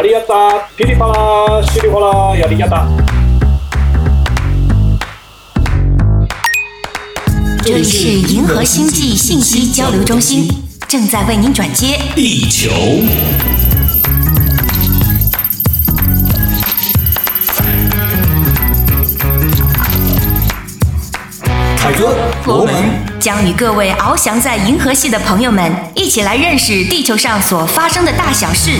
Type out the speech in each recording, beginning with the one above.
阿里亚达，噼里啪啦，稀里哗啦，亚里亚达。这里是银河星际信息交流中心，正在为您转接地球。凯哥，罗门将与各位翱翔在银河系的朋友们一起来认识地球上所发生的大小事。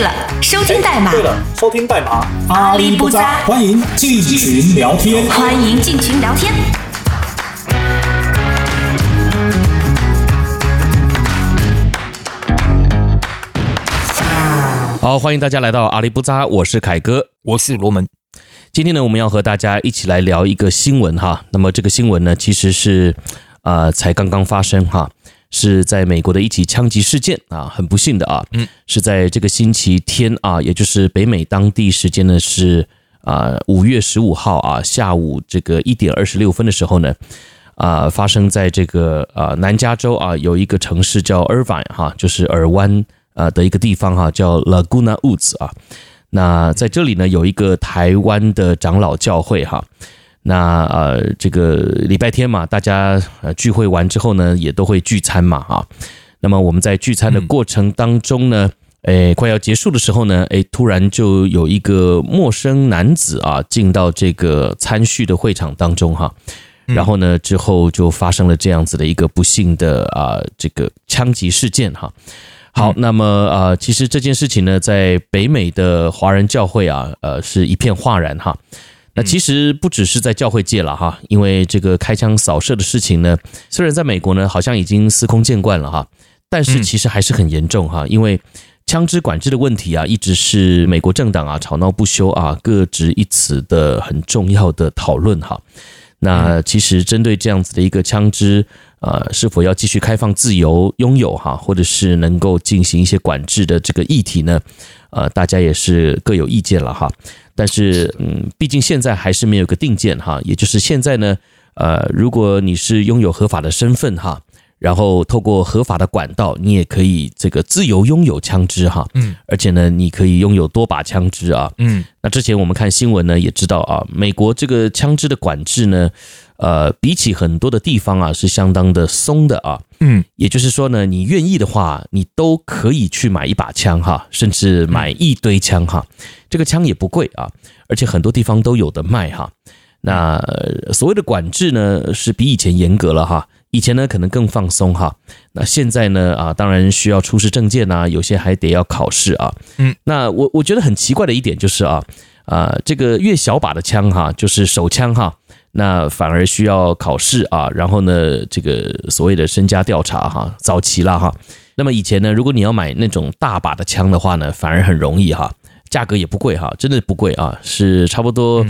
了，收听代码。对了，收听代码。阿里不扎，欢迎进群聊天。欢迎进群聊天。好，欢迎大家来到阿里不扎，我是凯哥，我是罗门。今天呢，我们要和大家一起来聊一个新闻哈。那么这个新闻呢，其实是啊、呃，才刚刚发生哈，是在美国的一起枪击事件啊，很不幸的啊，嗯，是在这个星期天啊，也就是北美当地时间呢是啊五月十五号啊下午这个一点二十六分的时候呢，啊发生在这个啊南加州啊有一个城市叫 Irvine 哈，就是尔湾。啊的一个地方哈，叫 Laguna Woods 啊。那在这里呢，有一个台湾的长老教会哈。那呃，这个礼拜天嘛，大家呃聚会完之后呢，也都会聚餐嘛啊。那么我们在聚餐的过程当中呢，哎，快要结束的时候呢，哎，突然就有一个陌生男子啊进到这个餐叙的会场当中哈。然后呢，之后就发生了这样子的一个不幸的啊这个枪击事件哈。好，那么呃，其实这件事情呢，在北美的华人教会啊，呃，是一片哗然哈。那其实不只是在教会界了哈，因为这个开枪扫射的事情呢，虽然在美国呢好像已经司空见惯了哈，但是其实还是很严重哈，因为枪支管制的问题啊，一直是美国政党啊吵闹不休啊，各执一词的很重要的讨论哈。那其实针对这样子的一个枪支，呃，是否要继续开放自由拥有哈，或者是能够进行一些管制的这个议题呢？呃，大家也是各有意见了哈。但是，嗯，毕竟现在还是没有个定见哈。也就是现在呢，呃，如果你是拥有合法的身份哈。然后透过合法的管道，你也可以这个自由拥有枪支哈，嗯，而且呢，你可以拥有多把枪支啊，嗯，那之前我们看新闻呢，也知道啊，美国这个枪支的管制呢，呃，比起很多的地方啊，是相当的松的啊，嗯，也就是说呢，你愿意的话，你都可以去买一把枪哈，甚至买一堆枪哈，这个枪也不贵啊，而且很多地方都有的卖哈。那所谓的管制呢，是比以前严格了哈。以前呢，可能更放松哈。那现在呢，啊，当然需要出示证件呐，有些还得要考试啊。嗯，那我我觉得很奇怪的一点就是啊，啊，这个越小把的枪哈，就是手枪哈，那反而需要考试啊。然后呢，这个所谓的身家调查哈，早期了哈。那么以前呢，如果你要买那种大把的枪的话呢，反而很容易哈，价格也不贵哈，真的不贵啊，是差不多。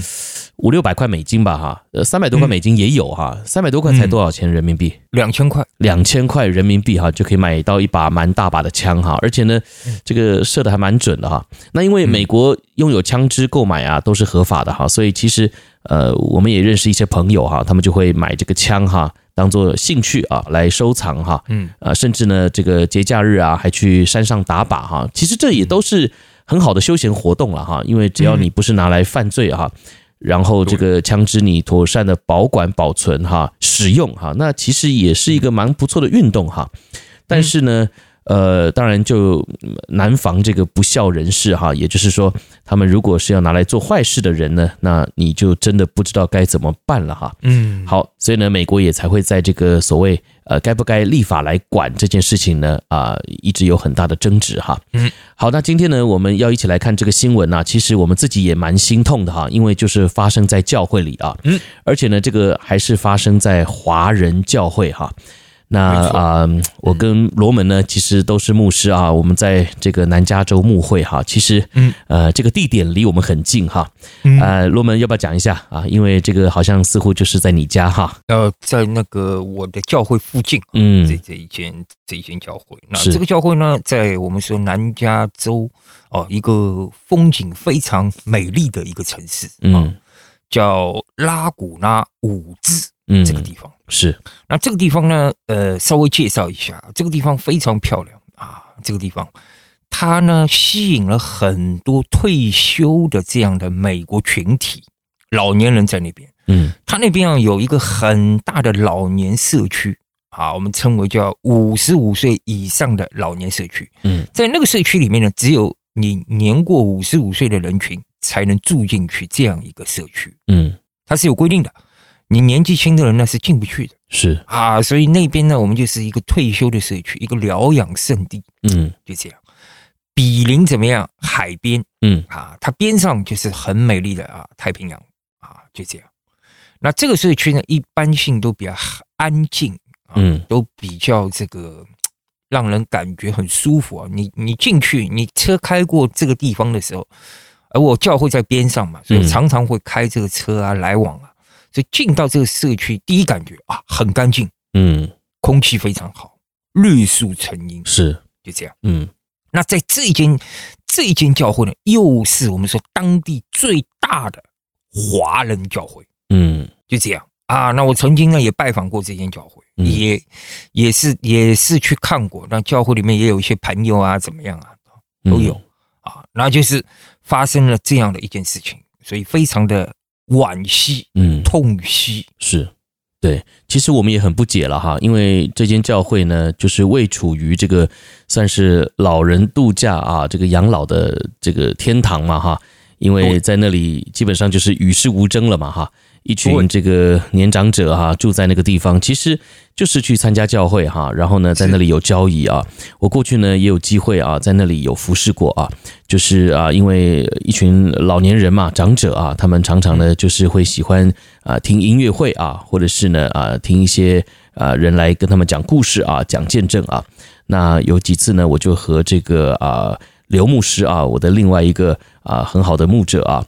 五六百块美金吧，哈，呃，三百多块美金也有哈，三百多块才多少钱人民币？两千块，两千块人民币哈，就可以买到一把蛮大把的枪哈，而且呢，这个射的还蛮准的哈。那因为美国拥有枪支购买啊都是合法的哈，所以其实呃，我们也认识一些朋友哈，他们就会买这个枪哈，当做兴趣啊来收藏哈，嗯，啊，甚至呢这个节假日啊还去山上打靶哈，其实这也都是很好的休闲活动了哈，因为只要你不是拿来犯罪哈。然后这个枪支你妥善的保管保存哈，使用哈，那其实也是一个蛮不错的运动哈。但是呢，呃，当然就难防这个不孝人士哈，也就是说，他们如果是要拿来做坏事的人呢，那你就真的不知道该怎么办了哈。嗯，好，所以呢，美国也才会在这个所谓。呃，该不该立法来管这件事情呢？啊、呃，一直有很大的争执哈。嗯，好，那今天呢，我们要一起来看这个新闻呢、啊。其实我们自己也蛮心痛的哈，因为就是发生在教会里啊。嗯，而且呢，这个还是发生在华人教会哈。那啊、呃，我跟罗门呢，其实都是牧师啊。我们在这个南加州牧会哈，其实，嗯，呃，这个地点离我们很近哈。呃，罗门要不要讲一下啊？因为这个好像似乎就是在你家哈。呃，在那个我的教会附近，嗯，这这一间这一间教会。那这个教会呢，在我们说南加州哦，一个风景非常美丽的一个城市，嗯，叫拉古拉伍兹。嗯，这个地方是。那这个地方呢，呃，稍微介绍一下，这个地方非常漂亮啊。这个地方它呢吸引了很多退休的这样的美国群体，老年人在那边。嗯，它那边啊有一个很大的老年社区啊，我们称为叫五十五岁以上的老年社区。嗯，在那个社区里面呢，只有你年过五十五岁的人群才能住进去这样一个社区。嗯，它是有规定的，你年纪轻的人呢是进不去的。是啊，所以那边呢，我们就是一个退休的社区，一个疗养圣地。嗯，就这样，比邻怎么样？海边。嗯啊，它边上就是很美丽的啊太平洋啊，就这样。那这个社区呢，一般性都比较安静，嗯，都比较这个让人感觉很舒服啊。你你进去，你车开过这个地方的时候，而我教会在边上嘛，所以常常会开这个车啊来往啊。所以进到这个社区，第一感觉啊，很干净，嗯，空气非常好，绿树成荫，是就这样，嗯。那在这一间这一间教会呢，又是我们说当地最大的华人教会。嗯，就这样啊。那我曾经呢也拜访过这间教会，嗯、也也是也是去看过。那教会里面也有一些朋友啊，怎么样啊，都有、嗯、啊。那就是发生了这样的一件事情，所以非常的惋惜，嗯，痛惜。是，对。其实我们也很不解了哈，因为这间教会呢，就是位处于这个算是老人度假啊，这个养老的这个天堂嘛哈。因为在那里基本上就是与世无争了嘛哈。一群这个年长者哈，住在那个地方，其实就是去参加教会哈，然后呢，在那里有交易啊。我过去呢也有机会啊，在那里有服侍过啊，就是啊，因为一群老年人嘛，长者啊，他们常常呢就是会喜欢啊听音乐会啊，或者是呢啊听一些啊人来跟他们讲故事啊，讲见证啊。那有几次呢，我就和这个啊刘牧师啊，我的另外一个啊很好的牧者啊。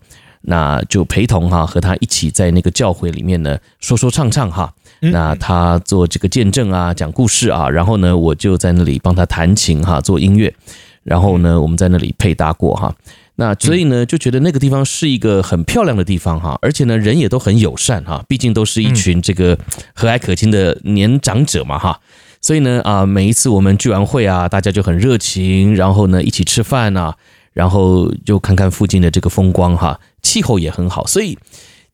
那就陪同哈，和他一起在那个教会里面呢，说说唱唱哈。那他做这个见证啊，讲故事啊，然后呢，我就在那里帮他弹琴哈，做音乐。然后呢，我们在那里配搭过哈。那所以呢，就觉得那个地方是一个很漂亮的地方哈，而且呢，人也都很友善哈，毕竟都是一群这个和蔼可亲的年长者嘛哈。所以呢，啊，每一次我们聚完会啊，大家就很热情，然后呢，一起吃饭啊。然后就看看附近的这个风光哈，气候也很好，所以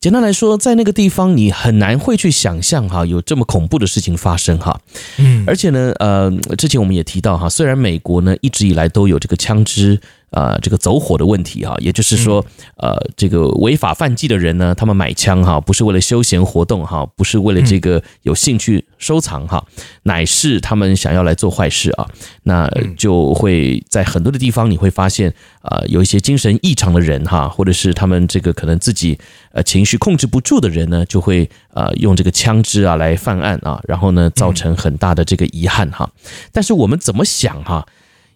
简单来说，在那个地方你很难会去想象哈，有这么恐怖的事情发生哈。嗯，而且呢，呃，之前我们也提到哈，虽然美国呢一直以来都有这个枪支。啊、呃，这个走火的问题哈，也就是说，呃，这个违法犯纪的人呢，他们买枪哈，不是为了休闲活动哈，不是为了这个有兴趣收藏哈，乃是他们想要来做坏事啊。那就会在很多的地方你会发现呃，有一些精神异常的人哈，或者是他们这个可能自己呃情绪控制不住的人呢，就会呃用这个枪支啊来犯案啊，然后呢造成很大的这个遗憾哈。但是我们怎么想哈？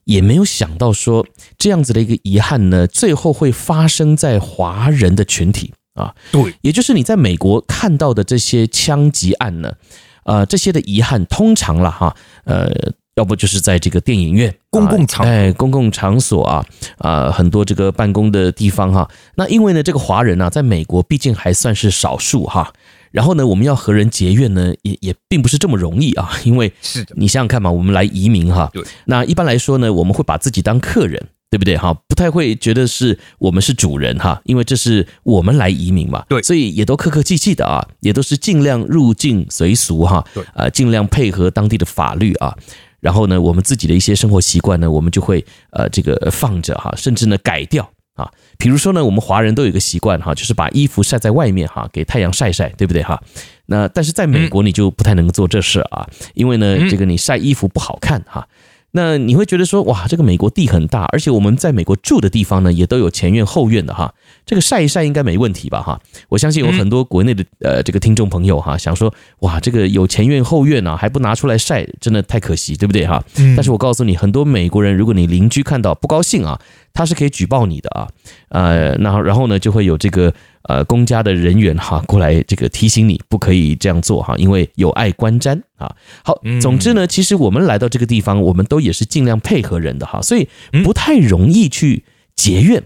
也没有想到说这样子的一个遗憾呢，最后会发生在华人的群体啊。对，也就是你在美国看到的这些枪击案呢，呃，这些的遗憾通常了哈，呃，要不就是在这个电影院、公共场、哎，公共场所啊，啊，很多这个办公的地方哈。那因为呢，这个华人呢，在美国毕竟还算是少数哈。然后呢，我们要和人结怨呢，也也并不是这么容易啊，因为是的，你想想看嘛，我们来移民哈，对，那一般来说呢，我们会把自己当客人，对不对哈？不太会觉得是我们是主人哈，因为这是我们来移民嘛，对，所以也都客客气气的啊，也都是尽量入境随俗哈，对，呃，尽量配合当地的法律啊，然后呢，我们自己的一些生活习惯呢，我们就会呃这个放着哈，甚至呢改掉。啊，比如说呢，我们华人都有一个习惯哈，就是把衣服晒在外面哈，给太阳晒晒，对不对哈？那但是在美国你就不太能做这事啊，因为呢，这个你晒衣服不好看哈。那你会觉得说，哇，这个美国地很大，而且我们在美国住的地方呢，也都有前院后院的哈，这个晒一晒应该没问题吧哈？我相信有很多国内的呃这个听众朋友哈，想说，哇，这个有前院后院啊，还不拿出来晒，真的太可惜，对不对哈？但是我告诉你，很多美国人，如果你邻居看到不高兴啊，他是可以举报你的啊，呃，那然后呢，就会有这个。呃，公家的人员哈过来这个提醒你不可以这样做哈，因为有碍观瞻啊。好，总之呢，其实我们来到这个地方，我们都也是尽量配合人的哈，所以不太容易去结怨。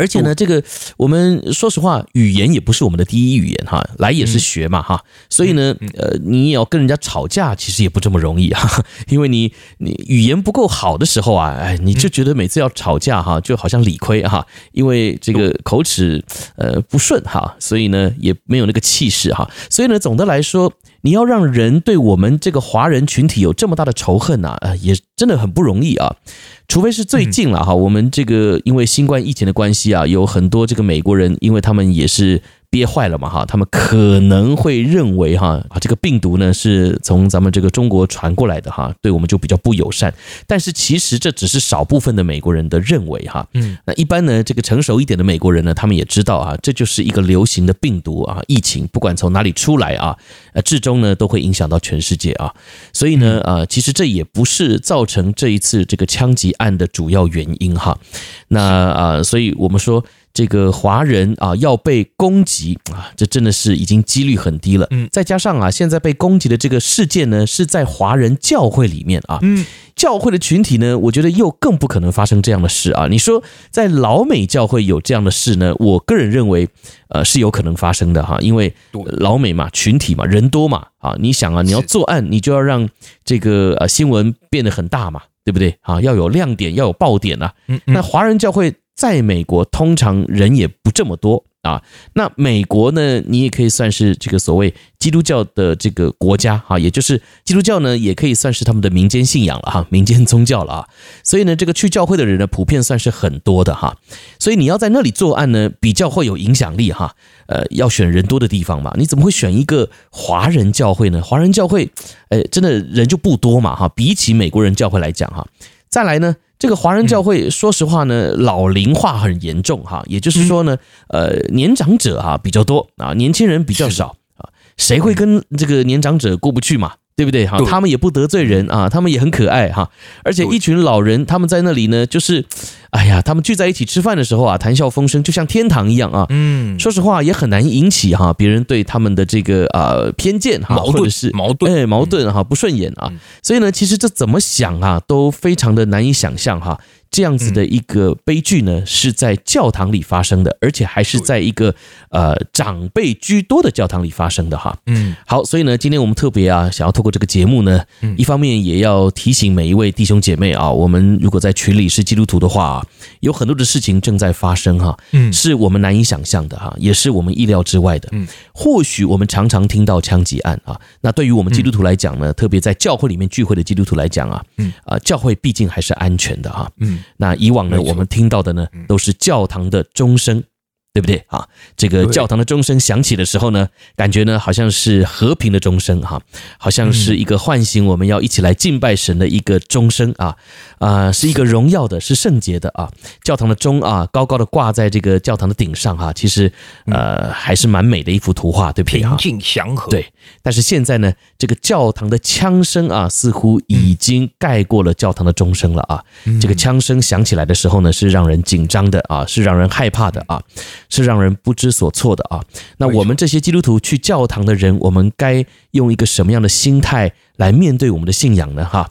而且呢，这个我们说实话，语言也不是我们的第一语言哈，来也是学嘛哈，所以呢，呃，你也要跟人家吵架，其实也不这么容易哈，因为你你语言不够好的时候啊，哎，你就觉得每次要吵架哈，就好像理亏哈，因为这个口齿呃不顺哈，所以呢也没有那个气势哈，所以呢，总的来说，你要让人对我们这个华人群体有这么大的仇恨呐，呃，也真的很不容易啊。除非是最近了哈，我们这个因为新冠疫情的关系啊，有很多这个美国人，因为他们也是。憋坏了嘛哈，他们可能会认为哈啊这个病毒呢是从咱们这个中国传过来的哈，对我们就比较不友善。但是其实这只是少部分的美国人的认为哈，嗯，那一般呢这个成熟一点的美国人呢，他们也知道啊，这就是一个流行的病毒啊，疫情不管从哪里出来啊，呃，至终呢都会影响到全世界啊。所以呢啊，其实这也不是造成这一次这个枪击案的主要原因哈。那啊，所以我们说。这个华人啊要被攻击啊，这真的是已经几率很低了。嗯，再加上啊，现在被攻击的这个事件呢，是在华人教会里面啊。嗯，教会的群体呢，我觉得又更不可能发生这样的事啊。你说在老美教会有这样的事呢？我个人认为，呃，是有可能发生的哈，因为老美嘛，群体嘛，人多嘛啊。你想啊，你要作案，你就要让这个呃新闻变得很大嘛，对不对啊？要有亮点，要有爆点啊。嗯，那华人教会。在美国，通常人也不这么多啊。那美国呢，你也可以算是这个所谓基督教的这个国家哈，也就是基督教呢，也可以算是他们的民间信仰了哈，民间宗教了啊。所以呢，这个去教会的人呢，普遍算是很多的哈。所以你要在那里作案呢，比较会有影响力哈。呃，要选人多的地方嘛，你怎么会选一个华人教会呢？华人教会，呃，真的人就不多嘛哈，比起美国人教会来讲哈。再来呢。这个华人教会，说实话呢，老龄化很严重哈，也就是说呢，呃，年长者哈比较多啊，年轻人比较少啊，谁会跟这个年长者过不去嘛？对不对哈？他们也不得罪人啊，他们也很可爱哈。而且一群老人，他们在那里呢，就是，哎呀，他们聚在一起吃饭的时候啊，谈笑风生，就像天堂一样啊。嗯，说实话也很难引起哈别人对他们的这个啊偏见哈，或者是矛盾，哎，矛盾哈不顺眼啊。所以呢，其实这怎么想啊，都非常的难以想象哈。这样子的一个悲剧呢，是在教堂里发生的，而且还是在一个呃长辈居多的教堂里发生的哈。嗯，好，所以呢，今天我们特别啊，想要透过这个节目呢，一方面也要提醒每一位弟兄姐妹啊，我们如果在群里是基督徒的话啊，有很多的事情正在发生哈，嗯，是我们难以想象的哈，也是我们意料之外的。嗯，或许我们常常听到枪击案啊，那对于我们基督徒来讲呢，特别在教会里面聚会的基督徒来讲啊，嗯。啊，教会毕竟还是安全的哈，嗯。那以往呢，我们听到的呢，都是教堂的钟声。对不对啊？这个教堂的钟声响起的时候呢，感觉呢好像是和平的钟声哈，好像是一个唤醒我们要一起来敬拜神的一个钟声啊啊，是一个荣耀的，是圣洁的啊。教堂的钟啊，高高的挂在这个教堂的顶上哈，其实呃还是蛮美的一幅图画，对不对？平静祥和。对，但是现在呢，这个教堂的枪声啊，似乎已经盖过了教堂的钟声了啊。这个枪声响起来的时候呢，是让人紧张的啊，是让人害怕的啊。是让人不知所措的啊！那我们这些基督徒去教堂的人，我们该用一个什么样的心态来面对我们的信仰呢？哈，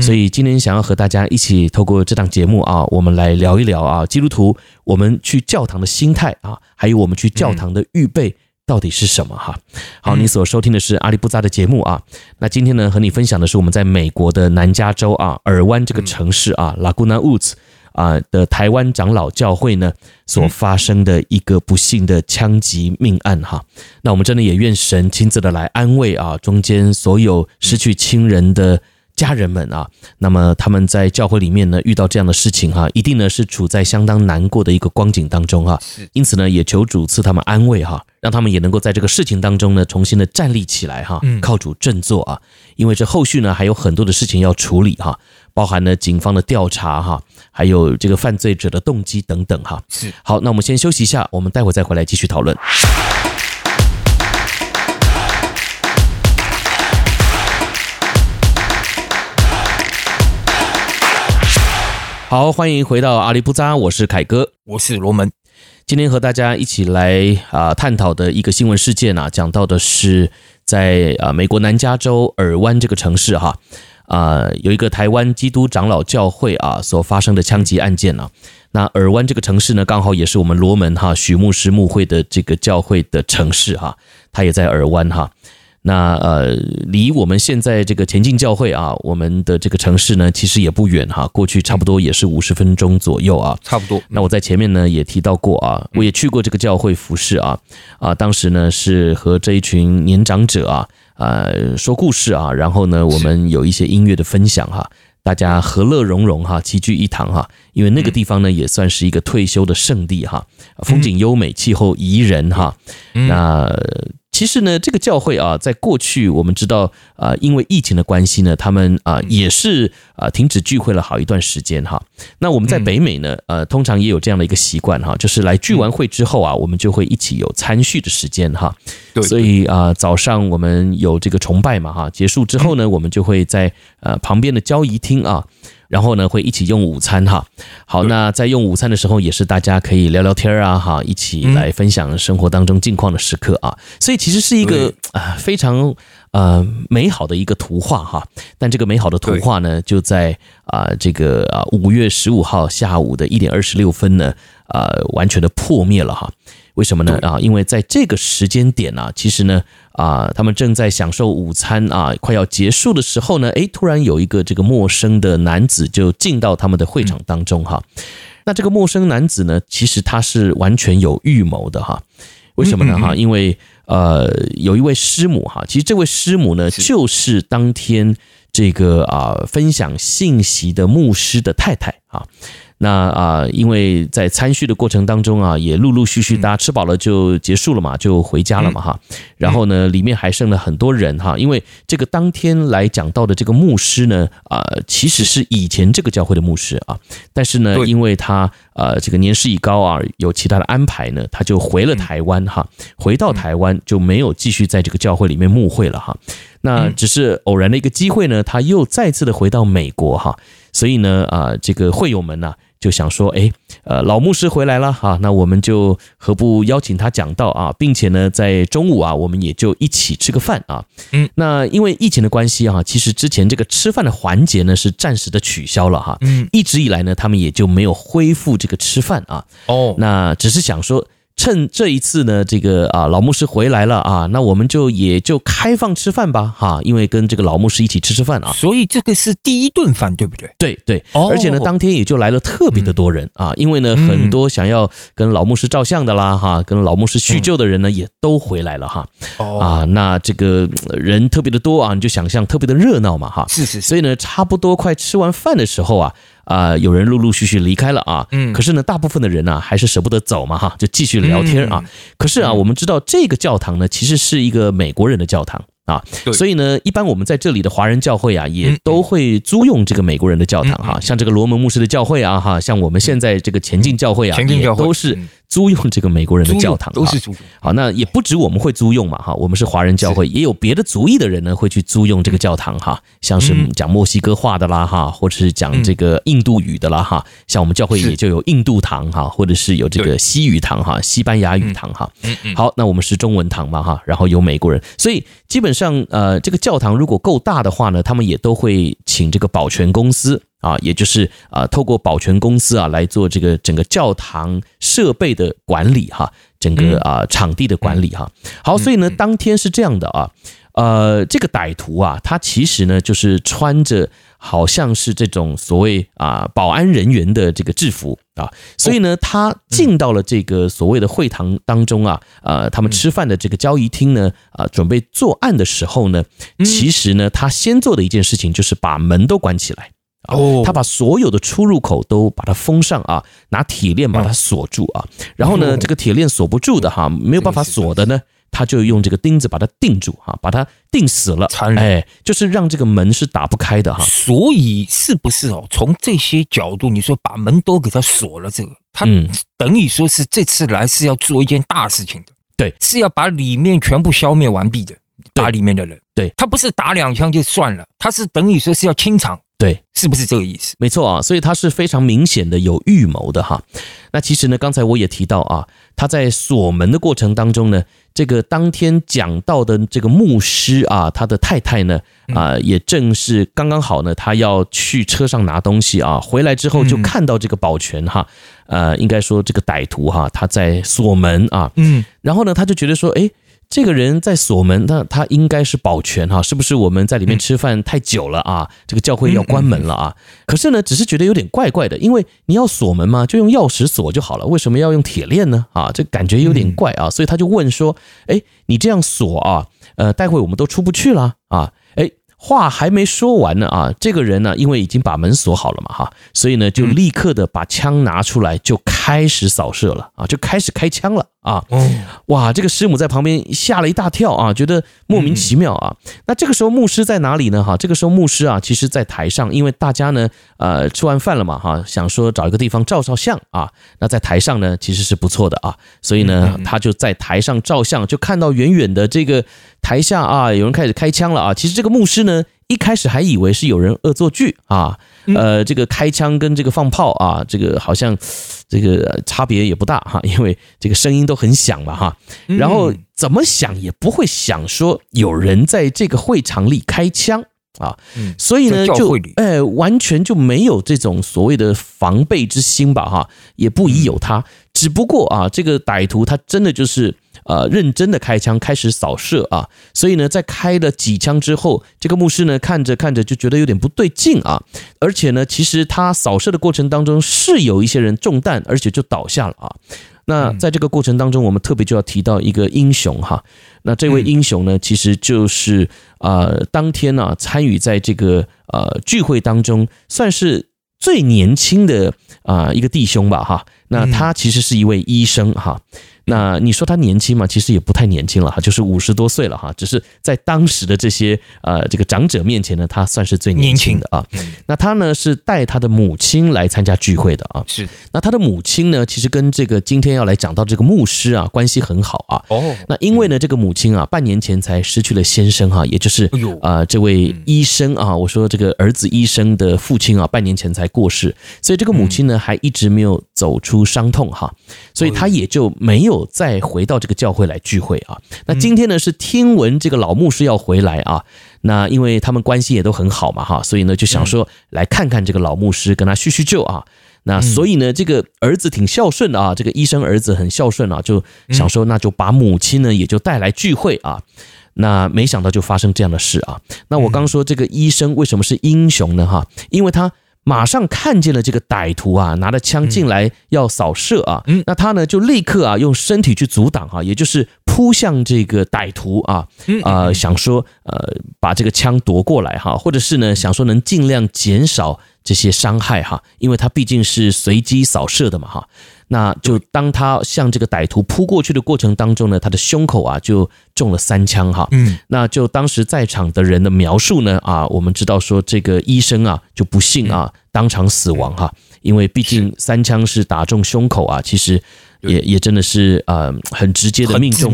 所以今天想要和大家一起透过这档节目啊，我们来聊一聊啊，基督徒我们去教堂的心态啊，还有我们去教堂的预备到底是什么？哈，好，你所收听的是阿里布扎的节目啊。那今天呢，和你分享的是我们在美国的南加州啊，尔湾这个城市啊，Laguna Woods。啊的台湾长老教会呢所发生的一个不幸的枪击命案哈，那我们真的也愿神亲自的来安慰啊中间所有失去亲人的家人们啊，那么他们在教会里面呢遇到这样的事情哈，一定呢是处在相当难过的一个光景当中哈，因此呢也求主赐他们安慰哈，让他们也能够在这个事情当中呢重新的站立起来哈，靠主振作啊，因为这后续呢还有很多的事情要处理哈。包含呢警方的调查哈，还有这个犯罪者的动机等等哈。是好，那我们先休息一下，我们待会再回来继续讨论。好，欢迎回到阿里不扎，我是凯哥，我是罗门。今天和大家一起来啊探讨的一个新闻事件呢，讲到的是在啊美国南加州尔湾这个城市哈。啊、有一个台湾基督长老教会啊所发生的枪击案件啊。那尔湾这个城市呢，刚好也是我们罗门哈许牧师牧会的这个教会的城市哈，它也在尔湾哈。那呃，离我们现在这个前进教会啊，我们的这个城市呢，其实也不远哈。过去差不多也是五十分钟左右啊，差不多。那我在前面呢也提到过啊，我也去过这个教会服侍啊啊，当时呢是和这一群年长者啊呃说故事啊，然后呢我们有一些音乐的分享哈，大家和乐融融哈，齐聚一堂哈，因为那个地方呢也算是一个退休的圣地哈，风景优美，气候宜人哈，那。其实呢，这个教会啊，在过去我们知道啊，因为疫情的关系呢，他们啊也是啊停止聚会了好一段时间哈。那我们在北美呢，呃，通常也有这样的一个习惯哈，就是来聚完会之后啊，我们就会一起有餐叙的时间哈。对，所以啊，早上我们有这个崇拜嘛哈，结束之后呢，我们就会在呃旁边的交谊厅啊。然后呢，会一起用午餐哈。好，那在用午餐的时候，也是大家可以聊聊天啊，哈，一起来分享生活当中近况的时刻啊。所以其实是一个啊非常呃美好的一个图画哈。但这个美好的图画呢，就在啊这个啊五月十五号下午的一点二十六分呢，啊完全的破灭了哈。为什么呢？啊，因为在这个时间点呢，其实呢，啊，他们正在享受午餐啊，快要结束的时候呢，诶，突然有一个这个陌生的男子就进到他们的会场当中哈。那这个陌生男子呢，其实他是完全有预谋的哈。为什么呢？哈，因为呃，有一位师母哈，其实这位师母呢，就是当天这个啊分享信息的牧师的太太啊。那啊，因为在参叙的过程当中啊，也陆陆续续大家吃饱了就结束了嘛，就回家了嘛哈。然后呢，里面还剩了很多人哈，因为这个当天来讲到的这个牧师呢，啊，其实是以前这个教会的牧师啊，但是呢，因为他呃这个年事已高啊，有其他的安排呢，他就回了台湾哈，回到台湾就没有继续在这个教会里面牧会了哈。那只是偶然的一个机会呢，他又再次的回到美国哈，所以呢，啊，这个会友们呢。就想说，哎，呃，老牧师回来了哈，那我们就何不邀请他讲道啊，并且呢，在中午啊，我们也就一起吃个饭啊。嗯，那因为疫情的关系啊，其实之前这个吃饭的环节呢是暂时的取消了哈。嗯，一直以来呢，他们也就没有恢复这个吃饭啊。哦，那只是想说。趁这一次呢，这个啊老牧师回来了啊，那我们就也就开放吃饭吧，哈，因为跟这个老牧师一起吃吃饭啊，所以这个是第一顿饭，对不对？对对，而且呢，当天也就来了特别的多人啊，因为呢，很多想要跟老牧师照相的啦，哈，跟老牧师叙旧的人呢，也都回来了哈，啊，那这个人特别的多啊，你就想象特别的热闹嘛，哈，是是，所以呢，差不多快吃完饭的时候啊。啊，有人陆陆续续离开了啊，嗯，可是呢，大部分的人呢，还是舍不得走嘛，哈，就继续聊天啊。可是啊，我们知道这个教堂呢，其实是一个美国人的教堂。啊，所以呢，一般我们在这里的华人教会啊，也都会租用这个美国人的教堂哈，像这个罗门牧师的教会啊，哈，像我们现在这个前进教会啊，前进教会都是租用这个美国人的教堂，都是租用。好，那也不止我们会租用嘛，哈，我们是华人教会，也有别的族裔的人呢会去租用这个教堂哈，像是讲墨西哥话的啦哈，或者是讲这个印度语的啦哈，像我们教会也就有印度堂哈，或者是有这个西语堂哈，西班牙语堂哈。好，那我们是中文堂嘛哈，然后有美国人，所以基本上。呃，这个教堂如果够大的话呢，他们也都会请这个保全公司啊，也就是啊，透过保全公司啊来做这个整个教堂设备的管理哈，整个啊场地的管理哈。好，所以呢，当天是这样的啊，呃，这个歹徒啊，他其实呢就是穿着。好像是这种所谓啊保安人员的这个制服啊，所以呢，他进到了这个所谓的会堂当中啊，呃，他们吃饭的这个交易厅呢，啊，准备作案的时候呢，其实呢，他先做的一件事情就是把门都关起来哦，他把所有的出入口都把它封上啊，拿铁链把它锁住啊，然后呢，这个铁链锁不住的哈，没有办法锁的呢。他就用这个钉子把它钉住哈，把它钉死了。哎，就是让这个门是打不开的哈。所以是不是哦？从这些角度，你说把门都给他锁了，这个他等于说是这次来是要做一件大事情的。对，是要把里面全部消灭完毕的，打里面的人。对，他不是打两枪就算了，他是等于说是要清场。对，是不是这个意思？没错啊，所以他是非常明显的有预谋的哈。那其实呢，刚才我也提到啊，他在锁门的过程当中呢，这个当天讲到的这个牧师啊，他的太太呢啊，也正是刚刚好呢，他要去车上拿东西啊，回来之后就看到这个保全哈，呃，应该说这个歹徒哈，他在锁门啊，嗯，然后呢，他就觉得说，哎。这个人在锁门，那他应该是保全哈，是不是我们在里面吃饭太久了啊？这个教会要关门了啊？可是呢，只是觉得有点怪怪的，因为你要锁门嘛，就用钥匙锁就好了，为什么要用铁链呢？啊，这感觉有点怪啊，所以他就问说：“哎，你这样锁啊，呃，待会我们都出不去了啊？”哎。话还没说完呢啊，这个人呢，因为已经把门锁好了嘛哈，所以呢，就立刻的把枪拿出来，就开始扫射了啊，就开始开枪了啊。哇，这个师母在旁边吓了一大跳啊，觉得莫名其妙啊。那这个时候牧师在哪里呢？哈，这个时候牧师啊，其实在台上，因为大家呢，呃，吃完饭了嘛哈，想说找一个地方照照相啊。那在台上呢，其实是不错的啊，所以呢，他就在台上照相，就看到远远的这个。台下啊，有人开始开枪了啊！其实这个牧师呢，一开始还以为是有人恶作剧啊，呃，这个开枪跟这个放炮啊，这个好像这个差别也不大哈，因为这个声音都很响嘛哈。然后怎么想也不会想说有人在这个会场里开枪啊，所以呢，就哎，完全就没有这种所谓的防备之心吧哈，也不宜有他。只不过啊，这个歹徒他真的就是。呃，认真的开枪，开始扫射啊！所以呢，在开了几枪之后，这个牧师呢，看着看着就觉得有点不对劲啊！而且呢，其实他扫射的过程当中是有一些人中弹，而且就倒下了啊！那在这个过程当中，我们特别就要提到一个英雄哈。那这位英雄呢，其实就是呃，当天呢，参与在这个呃聚会当中，算是最年轻的啊一个弟兄吧哈。那他其实是一位医生哈。那你说他年轻嘛？其实也不太年轻了哈，就是五十多岁了哈。只是在当时的这些呃这个长者面前呢，他算是最年轻的啊。那他呢是带他的母亲来参加聚会的啊。是。那他的母亲呢，其实跟这个今天要来讲到这个牧师啊关系很好啊。哦。那因为呢，这个母亲啊半年前才失去了先生哈，也就是啊这位医生啊，我说这个儿子医生的父亲啊，半年前才过世，所以这个母亲呢还一直没有走出伤痛哈，所以他也就没有。再回到这个教会来聚会啊，那今天呢是听闻这个老牧师要回来啊，那因为他们关系也都很好嘛哈，所以呢就想说来看看这个老牧师，跟他叙叙旧啊。那所以呢这个儿子挺孝顺的啊，这个医生儿子很孝顺啊，就想说那就把母亲呢也就带来聚会啊。那没想到就发生这样的事啊。那我刚说这个医生为什么是英雄呢哈？因为他。马上看见了这个歹徒啊，拿着枪进来要扫射啊，那他呢就立刻啊用身体去阻挡哈，也就是扑向这个歹徒啊，啊想说呃把这个枪夺过来哈，或者是呢想说能尽量减少这些伤害哈，因为他毕竟是随机扫射的嘛哈。那就当他向这个歹徒扑过去的过程当中呢，他的胸口啊就中了三枪哈。嗯，那就当时在场的人的描述呢啊，我们知道说这个医生啊就不幸啊当场死亡哈，因为毕竟三枪是打中胸口啊，其实也也真的是呃很直接的命中。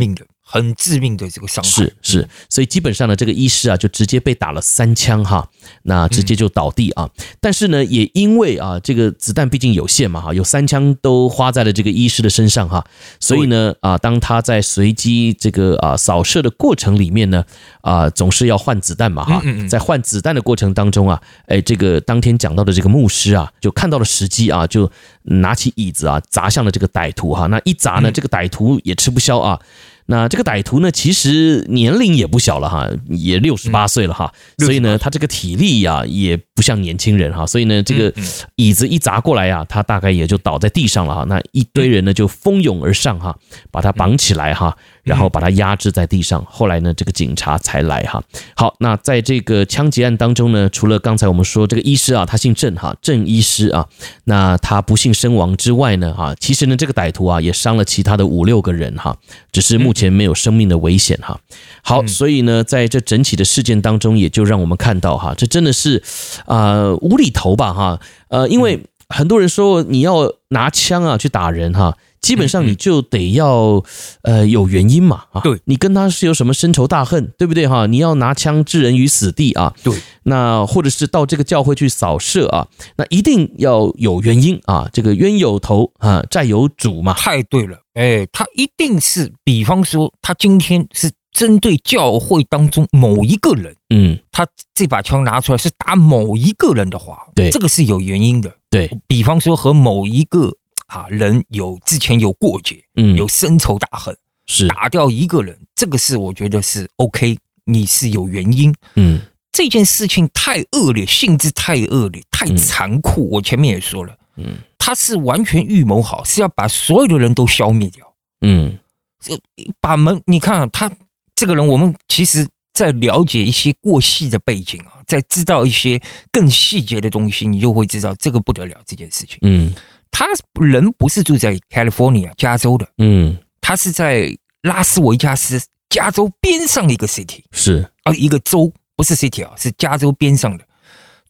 很致命的这个伤害。是。是，所以基本上呢，这个医师啊就直接被打了三枪哈，那直接就倒地啊。但是呢，也因为啊这个子弹毕竟有限嘛哈，有三枪都花在了这个医师的身上哈，所以呢啊，当他在随机这个啊扫射的过程里面呢啊，总是要换子弹嘛哈，在换子弹的过程当中啊，哎，这个当天讲到的这个牧师啊，就看到了时机啊，就拿起椅子啊砸向了这个歹徒哈，那一砸呢，这个歹徒也吃不消啊。那这个歹徒呢，其实年龄也不小了哈，也六十八岁了哈，所以呢，他这个体力呀也不像年轻人哈，所以呢，这个椅子一砸过来啊，他大概也就倒在地上了哈。那一堆人呢就蜂拥而上哈，把他绑起来哈。然后把他压制在地上，后来呢，这个警察才来哈。好，那在这个枪击案当中呢，除了刚才我们说这个医师啊，他姓郑哈，郑医师啊，那他不幸身亡之外呢，哈，其实呢，这个歹徒啊也伤了其他的五六个人哈，只是目前没有生命的危险哈。好，所以呢，在这整起的事件当中，也就让我们看到哈，这真的是啊无厘头吧哈，呃，因为很多人说你要拿枪啊去打人哈。基本上你就得要呃有原因嘛啊，对，你跟他是有什么深仇大恨，对不对哈？你要拿枪置人于死地啊，对，那或者是到这个教会去扫射啊，那一定要有原因啊，这个冤有头啊，债有主嘛，太对了，哎，他一定是，比方说他今天是。针对教会当中某一个人，嗯，他这把枪拿出来是打某一个人的话，对，这个是有原因的。对，比方说和某一个啊人有之前有过节，嗯，有深仇大恨，是。打掉一个人，这个是我觉得是 OK，你是有原因，嗯，这件事情太恶劣，性质太恶劣，太残酷。嗯，我前面也说了，嗯，他是完全预谋好，是要把所有的人都消灭掉，嗯，这把门，你看他。这个人，我们其实在了解一些过细的背景啊，在知道一些更细节的东西，你就会知道这个不得了这件事情。嗯，他人不是住在 California 加州的，嗯，他是在拉斯维加斯加州边上一个 city，是啊，一个州不是 city 啊，是加州边上的。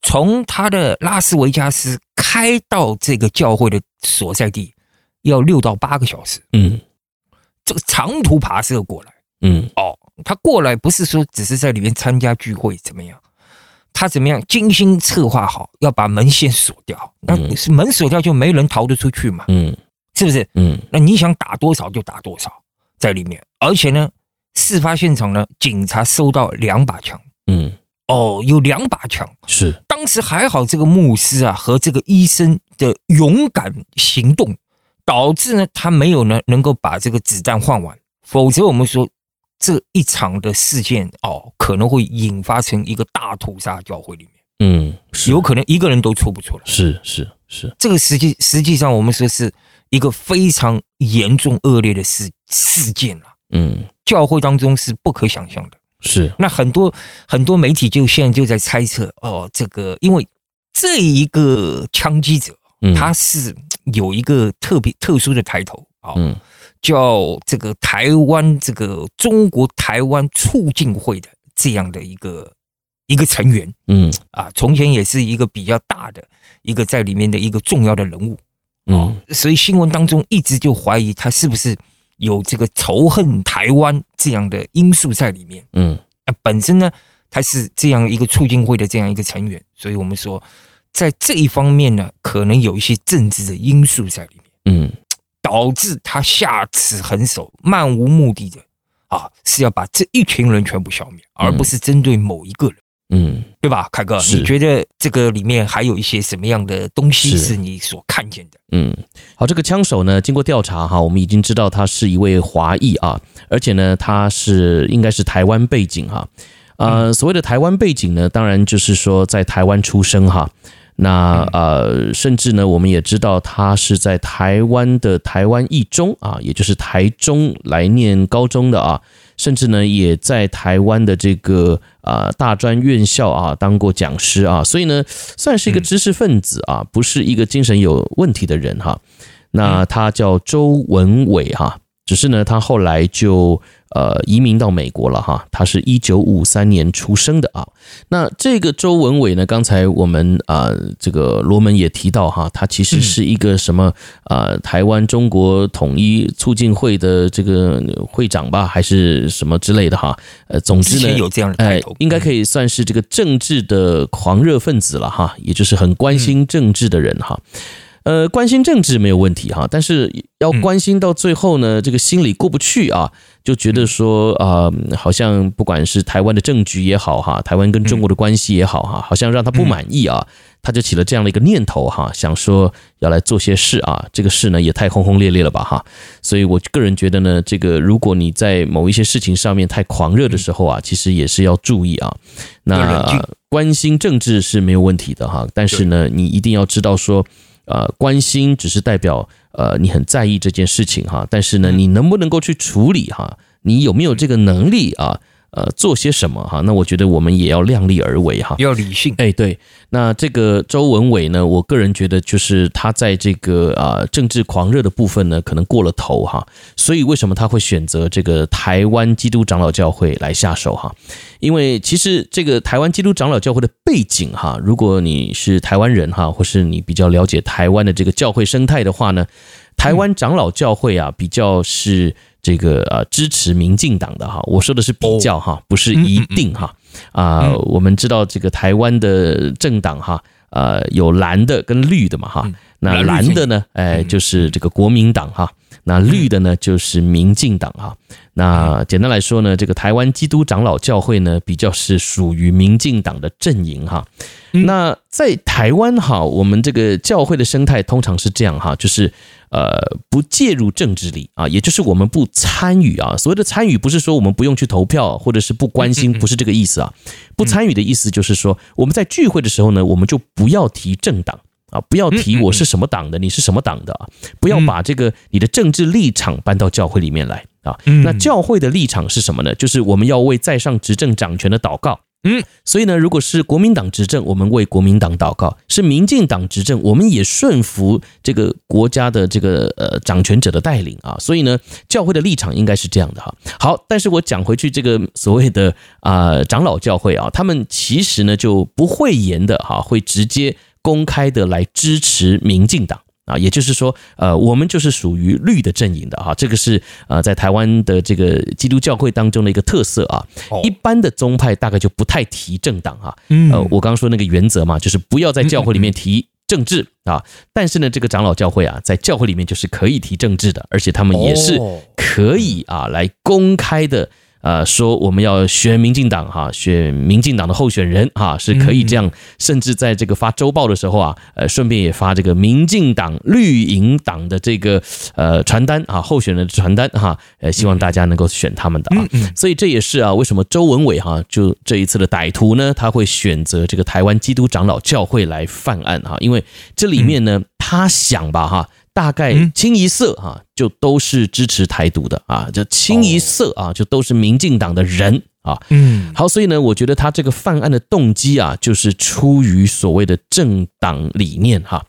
从他的拉斯维加斯开到这个教会的所在地，要六到八个小时。嗯，这个长途跋涉过来。嗯哦，他过来不是说只是在里面参加聚会怎么样？他怎么样精心策划好，要把门先锁掉。那是门锁掉就没人逃得出去嘛？嗯，是不是？嗯，那你想打多少就打多少在里面。而且呢，事发现场呢，警察收到两把枪。嗯，哦，有两把枪。是当时还好，这个牧师啊和这个医生的勇敢行动，导致呢他没有呢能够把这个子弹换完，否则我们说。这一场的事件哦，可能会引发成一个大屠杀，教会里面，嗯，有可能一个人都出不出来。是是是，这个实际实际上我们说是一个非常严重恶劣的事事件啊。嗯，教会当中是不可想象的。是，那很多很多媒体就现在就在猜测哦，这个因为这一个枪击者，他是有一个特别特殊的抬头啊。嗯。叫这个台湾这个中国台湾促进会的这样的一个一个成员，嗯。啊，从前也是一个比较大的一个在里面的一个重要的人物，嗯，所以新闻当中一直就怀疑他是不是有这个仇恨台湾这样的因素在里面，嗯，啊，本身呢他是这样一个促进会的这样一个成员，所以我们说在这一方面呢，可能有一些政治的因素在里面，嗯。导致他下此狠手，漫无目的的啊，是要把这一群人全部消灭，而不是针对某一个人，嗯，对吧，凯哥？你觉得这个里面还有一些什么样的东西是你所看见的？嗯，好，这个枪手呢，经过调查哈，我们已经知道他是一位华裔啊，而且呢，他是应该是台湾背景哈，呃，所谓的台湾背景呢，当然就是说在台湾出生哈。那呃，甚至呢，我们也知道他是在台湾的台湾一中啊，也就是台中来念高中的啊，甚至呢，也在台湾的这个啊大专院校啊当过讲师啊，所以呢，算是一个知识分子啊，不是一个精神有问题的人哈。那他叫周文伟哈，只是呢，他后来就。呃，移民到美国了哈，他是一九五三年出生的啊。那这个周文伟呢，刚才我们啊、呃，这个罗门也提到哈，他其实是一个什么啊、呃，台湾中国统一促进会的这个会长吧，还是什么之类的哈。呃，总之呢，有这样的抬头，应该可以算是这个政治的狂热分子了哈，也就是很关心政治的人哈。呃，关心政治没有问题哈，但是要关心到最后呢，这个心里过不去啊，就觉得说啊、呃，好像不管是台湾的政局也好哈，台湾跟中国的关系也好哈，好像让他不满意啊，他就起了这样的一个念头哈，想说要来做些事啊，这个事呢也太轰轰烈烈了吧哈，所以我个人觉得呢，这个如果你在某一些事情上面太狂热的时候啊，其实也是要注意啊。那关心政治是没有问题的哈，但是呢，你一定要知道说。呃，关心只是代表呃你很在意这件事情哈，但是呢，你能不能够去处理哈？你有没有这个能力啊？呃做些什么哈？那我觉得我们也要量力而为哈，要理性。哎，对，那这个周文伟呢，我个人觉得就是他在这个啊政治狂热的部分呢，可能过了头哈。所以为什么他会选择这个台湾基督长老教会来下手哈？因为其实这个台湾基督长老教会的背景哈，如果你是台湾人哈，或是你比较了解台湾的这个教会生态的话呢，台湾长老教会啊比较是。这个呃支持民进党的哈，我说的是比较哈，不是一定哈啊。我们知道这个台湾的政党哈，呃有蓝的跟绿的嘛哈。那蓝的呢，哎就是这个国民党哈。那绿的呢就是民进党哈。那简单来说呢，这个台湾基督长老教会呢比较是属于民进党的阵营哈。那在台湾哈，我们这个教会的生态通常是这样哈，就是。呃，不介入政治里啊，也就是我们不参与啊。所谓的参与，不是说我们不用去投票，或者是不关心，不是这个意思啊。不参与的意思就是说，我们在聚会的时候呢，我们就不要提政党啊，不要提我是什么党的，你是什么党的啊，不要把这个你的政治立场搬到教会里面来啊。那教会的立场是什么呢？就是我们要为在上执政掌权的祷告。嗯，所以呢，如果是国民党执政，我们为国民党祷告；是民进党执政，我们也顺服这个国家的这个呃掌权者的带领啊。所以呢，教会的立场应该是这样的哈。好，但是我讲回去，这个所谓的啊、呃、长老教会啊，他们其实呢就不讳言的哈，会直接公开的来支持民进党。啊，也就是说，呃，我们就是属于绿的阵营的哈，这个是呃，在台湾的这个基督教会当中的一个特色啊。一般的宗派大概就不太提政党啊。呃，我刚刚说那个原则嘛，就是不要在教会里面提政治啊。但是呢，这个长老教会啊，在教会里面就是可以提政治的，而且他们也是可以啊来公开的。呃，说我们要选民进党哈，选民进党的候选人哈，是可以这样，甚至在这个发周报的时候啊，呃，顺便也发这个民进党绿营党的这个呃传单啊，候选人的传单哈，呃，希望大家能够选他们的啊。所以这也是啊，为什么周文伟哈，就这一次的歹徒呢，他会选择这个台湾基督长老教会来犯案哈，因为这里面呢，他想吧哈。大概清一色啊，就都是支持台独的啊，就清一色啊，就都是民进党的人啊。嗯，好，所以呢，我觉得他这个犯案的动机啊，就是出于所谓的政党理念哈。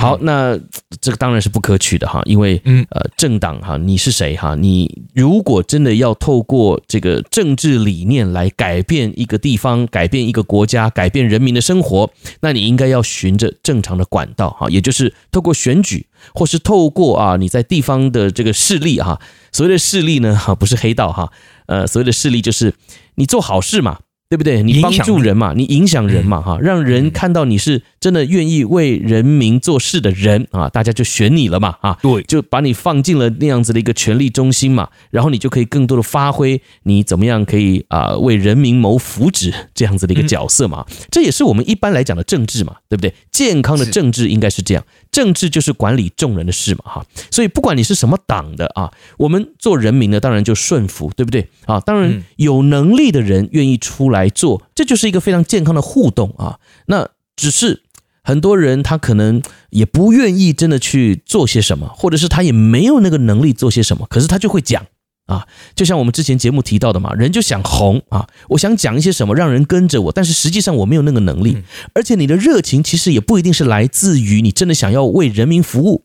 好，那这个当然是不可取的哈，因为呃，政党哈，你是谁哈？你如果真的要透过这个政治理念来改变一个地方、改变一个国家、改变人民的生活，那你应该要循着正常的管道哈，也就是透过选举，或是透过啊你在地方的这个势力哈。所谓的势力呢哈，不是黑道哈，呃，所谓的势力就是你做好事嘛。对不对？你帮助人。嘛，你影响人嘛，哈，让人看到你是真的愿意为人民做事的人啊，大家就选你了嘛，啊，对，就把你放进了那样子的一个权力中心嘛，然后你就可以更多的发挥你怎么样可以啊为人民谋福祉这样子的一个角色嘛，这也是我们一般来讲的政治嘛，对不对？健康的政治应该是这样，政治就是管理众人的事嘛，哈，所以不管你是什么党的啊，我们做人民呢，当然就顺服，对不对？啊，当然有能力的人愿意出来。来做，这就是一个非常健康的互动啊。那只是很多人他可能也不愿意真的去做些什么，或者是他也没有那个能力做些什么，可是他就会讲啊。就像我们之前节目提到的嘛，人就想红啊，我想讲一些什么让人跟着我，但是实际上我没有那个能力。而且你的热情其实也不一定是来自于你真的想要为人民服务，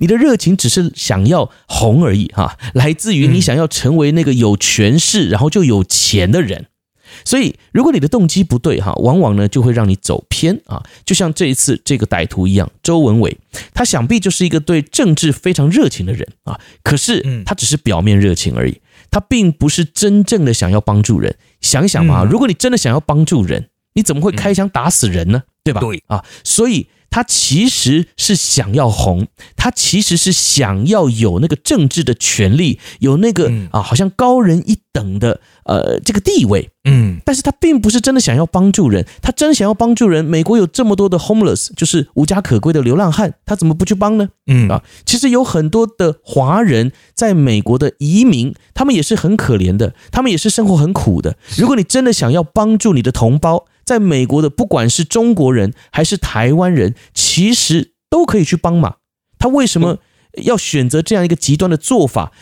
你的热情只是想要红而已哈，来自于你想要成为那个有权势然后就有钱的人。所以，如果你的动机不对哈，往往呢就会让你走偏啊。就像这一次这个歹徒一样，周文伟，他想必就是一个对政治非常热情的人啊。可是他只是表面热情而已，他并不是真正的想要帮助人。想想嘛，如果你真的想要帮助人，你怎么会开枪打死人呢？对吧？对啊，所以。他其实是想要红，他其实是想要有那个政治的权利，有那个啊，好像高人一等的呃这个地位，嗯，但是他并不是真的想要帮助人，他真想要帮助人。美国有这么多的 homeless，就是无家可归的流浪汉，他怎么不去帮呢？嗯啊，其实有很多的华人在美国的移民，他们也是很可怜的，他们也是生活很苦的。如果你真的想要帮助你的同胞，在美国的，不管是中国人还是台湾人，其实都可以去帮忙。他为什么要选择这样一个极端的做法，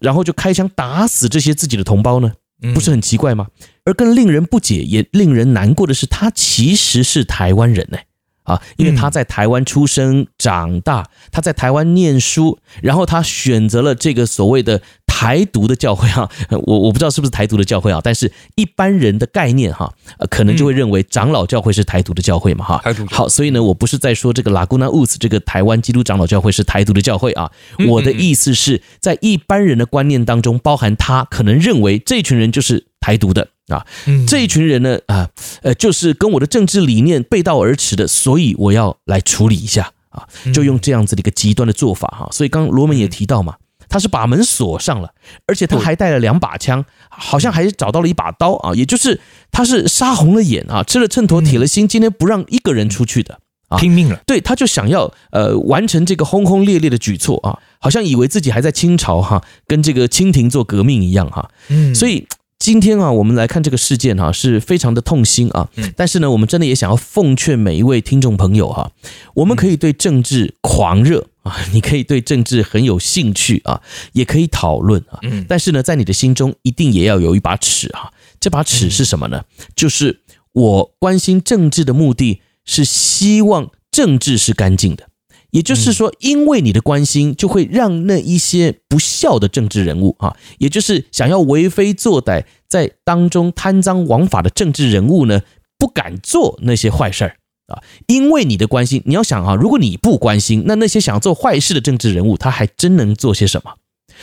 然后就开枪打死这些自己的同胞呢？不是很奇怪吗？而更令人不解也令人难过的是，他其实是台湾人呢。啊，因为他在台湾出生长大，他在台湾念书，然后他选择了这个所谓的台独的教会 哈，我我不知道是不是台独的教会啊，但是一般人的概念哈，可能就会认为长老教会是台独的教会嘛哈。台独好，所以呢，我不是在说这个 Laguna Woods 这个台湾基督长老教会是台独的教会啊，我的意思是在一般人的观念当中，包含他可能认为这群人就是台独的。啊，这一群人呢，啊，呃，就是跟我的政治理念背道而驰的，所以我要来处理一下啊，就用这样子的一个极端的做法哈。所以刚刚罗门也提到嘛，他是把门锁上了，而且他还带了两把枪，好像还找到了一把刀啊，也就是他是杀红了眼啊，吃了秤砣铁了心，今天不让一个人出去的啊，拼命了。对，他就想要呃完成这个轰轰烈烈的举措啊，好像以为自己还在清朝哈，跟这个清廷做革命一样哈，嗯，所以。今天啊，我们来看这个事件哈，是非常的痛心啊。但是呢，我们真的也想要奉劝每一位听众朋友哈，我们可以对政治狂热啊，你可以对政治很有兴趣啊，也可以讨论啊。但是呢，在你的心中一定也要有一把尺啊。这把尺是什么呢？就是我关心政治的目的是希望政治是干净的。也就是说，因为你的关心，就会让那一些不孝的政治人物啊，也就是想要为非作歹，在当中贪赃枉法的政治人物呢，不敢做那些坏事儿啊。因为你的关心，你要想啊，如果你不关心，那那些想做坏事的政治人物，他还真能做些什么？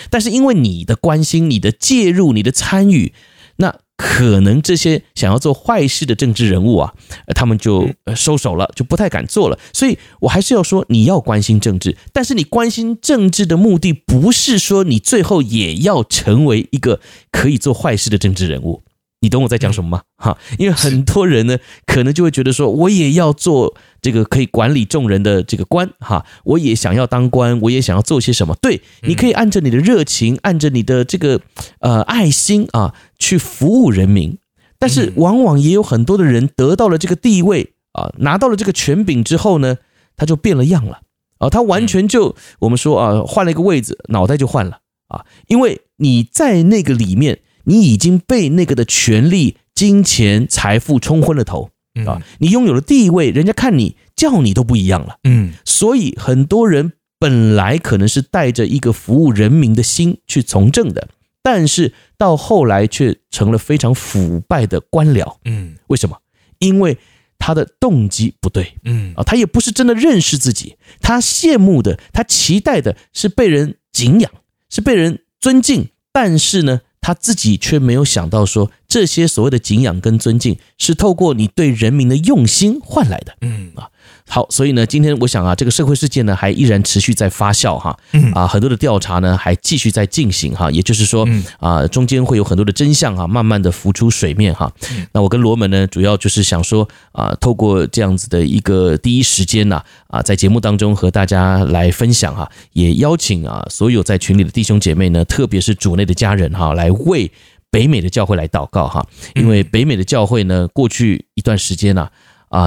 但是因为你的关心、你的介入、你的参与，那。可能这些想要做坏事的政治人物啊，他们就收手了，就不太敢做了。所以我还是要说，你要关心政治，但是你关心政治的目的不是说你最后也要成为一个可以做坏事的政治人物。你懂我在讲什么吗？哈，因为很多人呢，可能就会觉得说，我也要做这个可以管理众人的这个官，哈，我也想要当官，我也想要做些什么。对，你可以按着你的热情，按着你的这个呃爱心啊，去服务人民。但是往往也有很多的人得到了这个地位啊，拿到了这个权柄之后呢，他就变了样了啊，他完全就我们说啊，换了一个位置，脑袋就换了啊，因为你在那个里面。你已经被那个的权力、金钱、财富冲昏了头啊！你拥有了地位，人家看你叫你都不一样了。嗯，所以很多人本来可能是带着一个服务人民的心去从政的，但是到后来却成了非常腐败的官僚。嗯，为什么？因为他的动机不对。嗯啊，他也不是真的认识自己，他羡慕的、他期待的是被人敬仰，是被人尊敬，但是呢，他自己却没有想到，说这些所谓的敬仰跟尊敬，是透过你对人民的用心换来的。嗯啊，好，所以呢，今天我想啊，这个社会事件呢，还依然持续在发酵哈。嗯啊，很多的调查呢，还继续在进行哈。也就是说，啊，中间会有很多的真相啊，慢慢的浮出水面哈。那我跟罗门呢，主要就是想说啊，透过这样子的一个第一时间呐，啊，在节目当中和大家来分享哈，也邀请啊所有在群里的弟兄姐妹呢，特别是主内的家人哈，来。为北美的教会来祷告哈，因为北美的教会呢，过去一段时间呢，啊，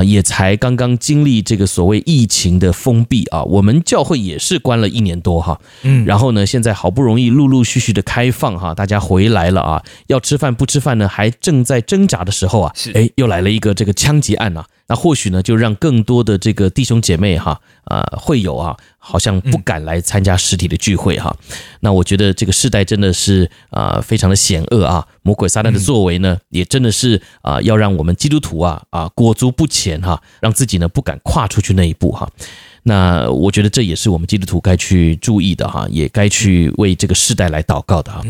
也才刚刚经历这个所谓疫情的封闭啊，我们教会也是关了一年多哈，嗯，然后呢，现在好不容易陆陆续续的开放哈，大家回来了啊，要吃饭不吃饭呢，还正在挣扎的时候啊，是，哎，又来了一个这个枪击案呐。那或许呢，就让更多的这个弟兄姐妹哈，呃，会有啊，好像不敢来参加实体的聚会哈。那我觉得这个世代真的是啊，非常的险恶啊，魔鬼撒旦的作为呢，也真的是啊，要让我们基督徒啊啊裹足不前哈，让自己呢不敢跨出去那一步哈。那我觉得这也是我们基督徒该去注意的哈，也该去为这个世代来祷告的哈。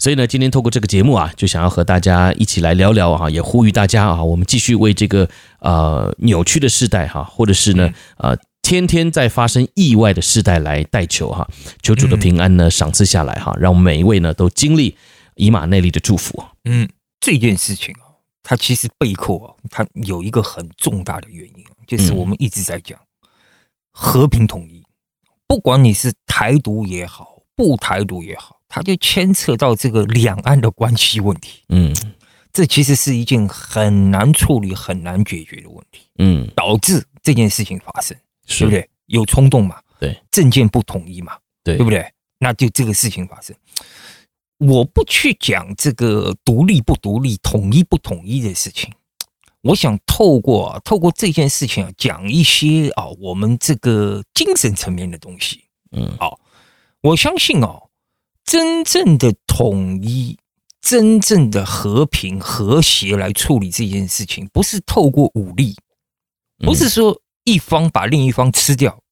所以呢，今天透过这个节目啊，就想要和大家一起来聊聊啊，也呼吁大家啊，我们继续为这个呃扭曲的世代哈，或者是呢呃天天在发生意外的世代来代求哈，求主的平安呢赏赐下来哈，让每一位呢都经历以马内利的祝福。嗯，这件事情啊，它其实背后啊，它有一个很重大的原因，就是我们一直在讲。和平统一，不管你是台独也好，不台独也好，它就牵扯到这个两岸的关系问题。嗯，这其实是一件很难处理、很难解决的问题。嗯，导致这件事情发生，对不对？有冲动嘛？对，政见不统一嘛？对，对不对？那就这个事情发生。我不去讲这个独立不独立、统一不统一的事情。我想透过透过这件事情啊，讲一些啊，我们这个精神层面的东西。嗯，好，我相信哦，真正的统一、真正的和平和谐来处理这件事情，不是透过武力，不是说一方把另一方吃掉，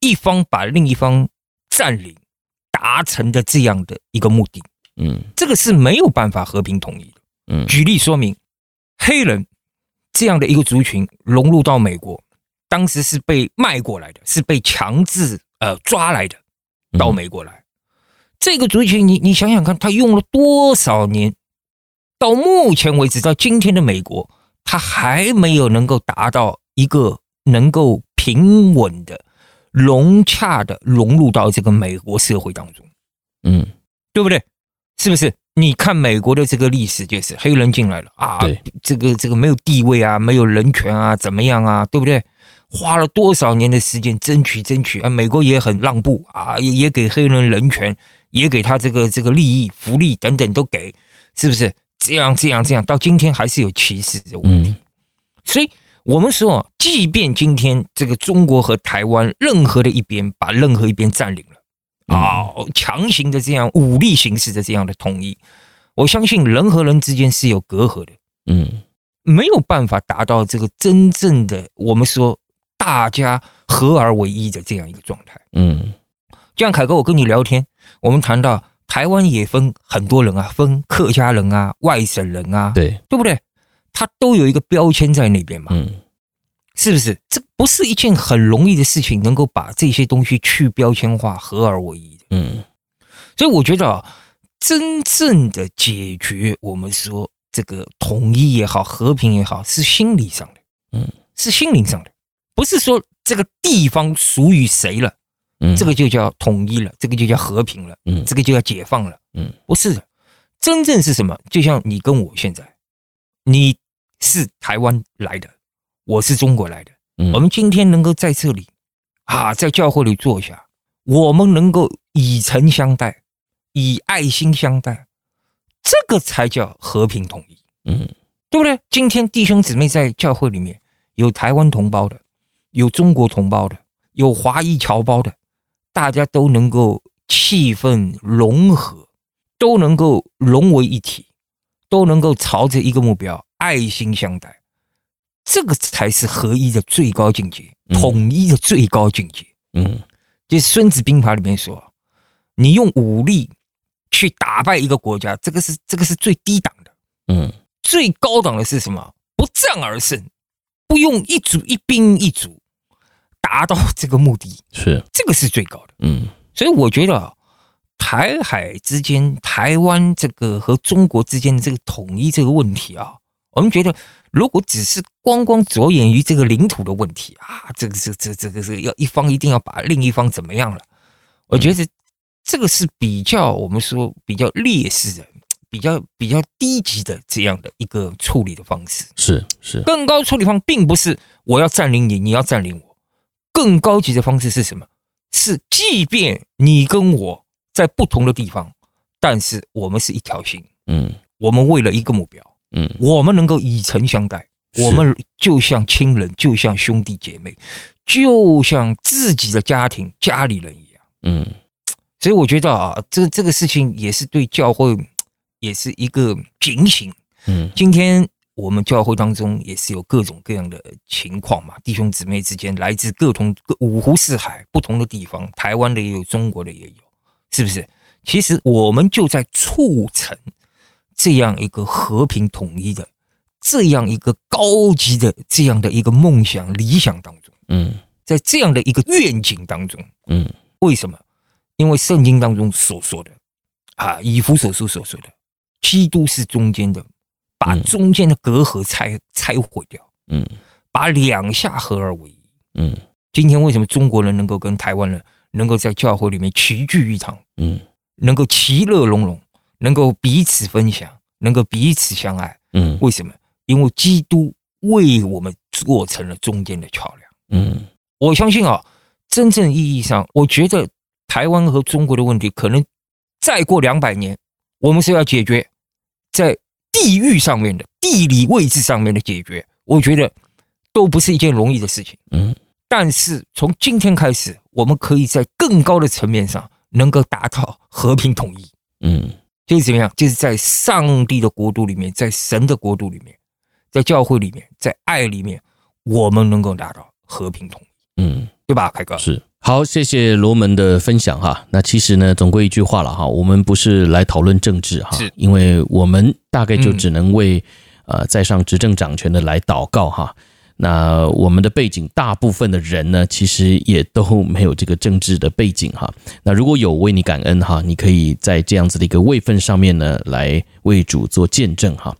一方把另一方占领，达成的这样的一个目的。嗯，这个是没有办法和平统一的。嗯，举例说明，黑人。这样的一个族群融入到美国，当时是被卖过来的，是被强制呃抓来的，到美国来。嗯、这个族群，你你想想看，他用了多少年？到目前为止，到今天的美国，他还没有能够达到一个能够平稳的、融洽的融入到这个美国社会当中。嗯，对不对？是不是？你看美国的这个历史，就是黑人进来了啊，这个这个没有地位啊，没有人权啊，怎么样啊，对不对？花了多少年的时间争取争取啊，美国也很让步啊，也也给黑人人权，也给他这个这个利益、福利等等都给，是不是？这样这样这样，到今天还是有歧视的问题。所以我们说，即便今天这个中国和台湾任何的一边把任何一边占领了。啊、哦，强行的这样武力形式的这样的统一，我相信人和人之间是有隔阂的，嗯，没有办法达到这个真正的我们说大家合而为一的这样一个状态，嗯，就像凯哥，我跟你聊天，我们谈到台湾也分很多人啊，分客家人啊、外省人啊，对，对不对？他都有一个标签在那边嘛，嗯。是不是？这不是一件很容易的事情，能够把这些东西去标签化、合而为一的。嗯，所以我觉得啊，真正的解决我们说这个统一也好、和平也好，是心理上的，嗯，是心灵上的，不是说这个地方属于谁了，嗯，这个就叫统一了，这个就叫和平了，嗯，这个就叫解放了，嗯，不是的，真正是什么？就像你跟我现在，你是台湾来的。我是中国来的，我们今天能够在这里啊，在教会里坐下，我们能够以诚相待，以爱心相待，这个才叫和平统一，嗯，对不对？今天弟兄姊妹在教会里面，有台湾同胞的，有中国同胞的，有华裔侨胞的，大家都能够气氛融合，都能够融为一体，都能够朝着一个目标，爱心相待。这个才是合一的最高境界，统一的最高境界。嗯，就是《孙子兵法》里面说，你用武力去打败一个国家，这个是这个是最低档的。嗯，最高档的是什么？不战而胜，不用一卒一兵一卒达到这个目的，是这个是最高的。嗯，所以我觉得台海之间，台湾这个和中国之间的这个统一这个问题啊，我们觉得。如果只是光光着眼于这个领土的问题啊，这个这这这个是要一方一定要把另一方怎么样了？我觉得这个是比较我们说比较劣势的、比较比较低级的这样的一个处理的方式。是是，更高处理方并不是我要占领你，你要占领我。更高级的方式是什么？是即便你跟我在不同的地方，但是我们是一条心。嗯，我们为了一个目标。嗯，我们能够以诚相待，我们就像亲人，就像兄弟姐妹，就像自己的家庭家里人一样。嗯，所以我觉得啊，这这个事情也是对教会也是一个警醒。嗯，今天我们教会当中也是有各种各样的情况嘛，弟兄姊妹之间来自各同各五湖四海不同的地方，台湾的也有，中国的也有，是不是？其实我们就在促成。这样一个和平统一的，这样一个高级的这样的一个梦想理想当中，嗯，在这样的一个愿景当中，嗯，为什么？因为圣经当中所说的，啊，以弗所书所说的，基督是中间的，把中间的隔阂拆拆毁掉，嗯，把两下合而为一，嗯。今天为什么中国人能够跟台湾人能够在教会里面齐聚一堂，嗯，能够其乐融融？能够彼此分享，能够彼此相爱，嗯，为什么？因为基督为我们做成了中间的桥梁，嗯，我相信啊，真正意义上，我觉得台湾和中国的问题，可能再过两百年，我们是要解决在地域上面的地理位置上面的解决，我觉得都不是一件容易的事情。嗯，但是从今天开始，我们可以在更高的层面上能够达到和平统一。嗯，就是怎么样？就是在上帝的国度里面，在神的国度里面，在教会里面，在爱里面，我们能够达到和平统一。嗯，对吧，凯哥？是。好，谢谢罗门的分享哈。那其实呢，总归一句话了哈，我们不是来讨论政治哈，是因为我们大概就只能为呃在上执政掌权的来祷告哈。那我们的背景，大部分的人呢，其实也都没有这个政治的背景哈。那如果有，为你感恩哈，你可以在这样子的一个位份上面呢，来为主做见证哈。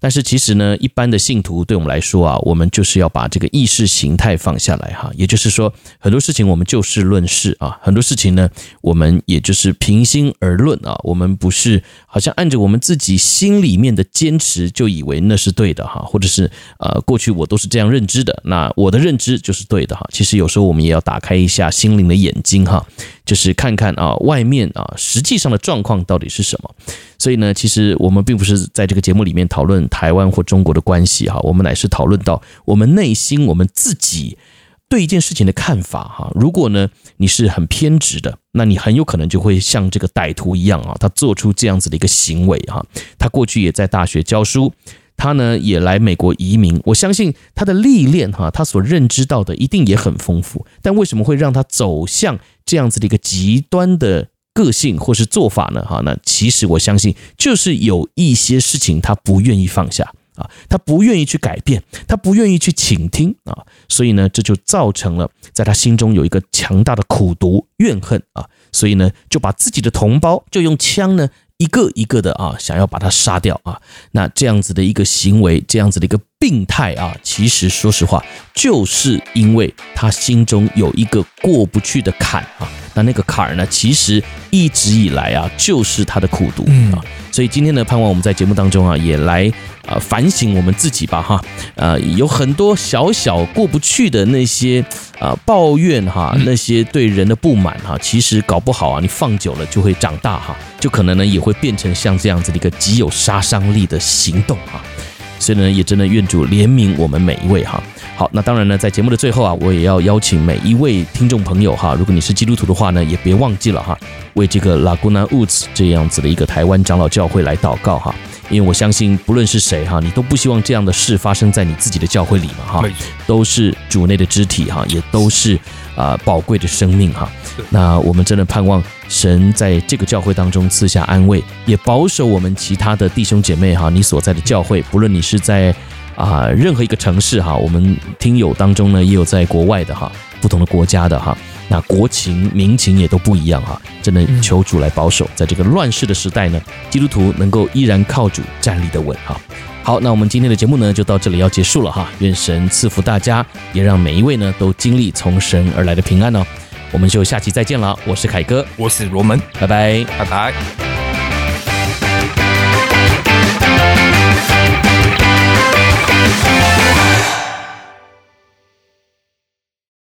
但是其实呢，一般的信徒对我们来说啊，我们就是要把这个意识形态放下来哈。也就是说，很多事情我们就事论事啊，很多事情呢，我们也就是平心而论啊。我们不是好像按着我们自己心里面的坚持就以为那是对的哈，或者是呃，过去我都是这样认知的，那我的认知就是对的哈。其实有时候我们也要打开一下心灵的眼睛哈，就是看看啊，外面啊，实际上的状况到底是什么。所以呢，其实我们并不是在这个节目里面讨论台湾或中国的关系哈，我们乃是讨论到我们内心我们自己对一件事情的看法哈。如果呢你是很偏执的，那你很有可能就会像这个歹徒一样啊，他做出这样子的一个行为哈。他过去也在大学教书，他呢也来美国移民，我相信他的历练哈，他所认知到的一定也很丰富。但为什么会让他走向这样子的一个极端的个性或是做法呢？哈，那其实我相信，就是有一些事情他不愿意放下啊，他不愿意去改变，他不愿意去倾听啊，所以呢，这就造成了在他心中有一个强大的苦毒怨恨啊，所以呢，就把自己的同胞就用枪呢一个一个的啊，想要把他杀掉啊。那这样子的一个行为，这样子的一个病态啊，其实说实话，就是因为他心中有一个过不去的坎啊。那那个坎儿呢，其实一直以来啊，就是他的苦读啊。所以今天呢，盼望我们在节目当中啊，也来呃反省我们自己吧哈。呃，有很多小小过不去的那些呃抱怨哈，那些对人的不满哈，其实搞不好啊，你放久了就会长大哈，就可能呢也会变成像这样子的一个极有杀伤力的行动啊。所以呢，也真的愿主怜悯我们每一位哈。好，那当然呢，在节目的最后啊，我也要邀请每一位听众朋友哈，如果你是基督徒的话呢，也别忘记了哈，为这个 Laguna Woods 这样子的一个台湾长老教会来祷告哈，因为我相信不论是谁哈，你都不希望这样的事发生在你自己的教会里嘛哈，都是主内的肢体哈，也都是啊宝贵的生命哈。那我们真的盼望神在这个教会当中赐下安慰，也保守我们其他的弟兄姐妹哈，你所在的教会，不论你是在。啊，任何一个城市哈，我们听友当中呢，也有在国外的哈，不同的国家的哈，那国情民情也都不一样哈，真的求主来保守，在这个乱世的时代呢，基督徒能够依然靠主站立的稳哈。好，那我们今天的节目呢，就到这里要结束了哈，愿神赐福大家，也让每一位呢都经历从神而来的平安哦。我们就下期再见了，我是凯哥，我是罗门，拜拜，拜拜。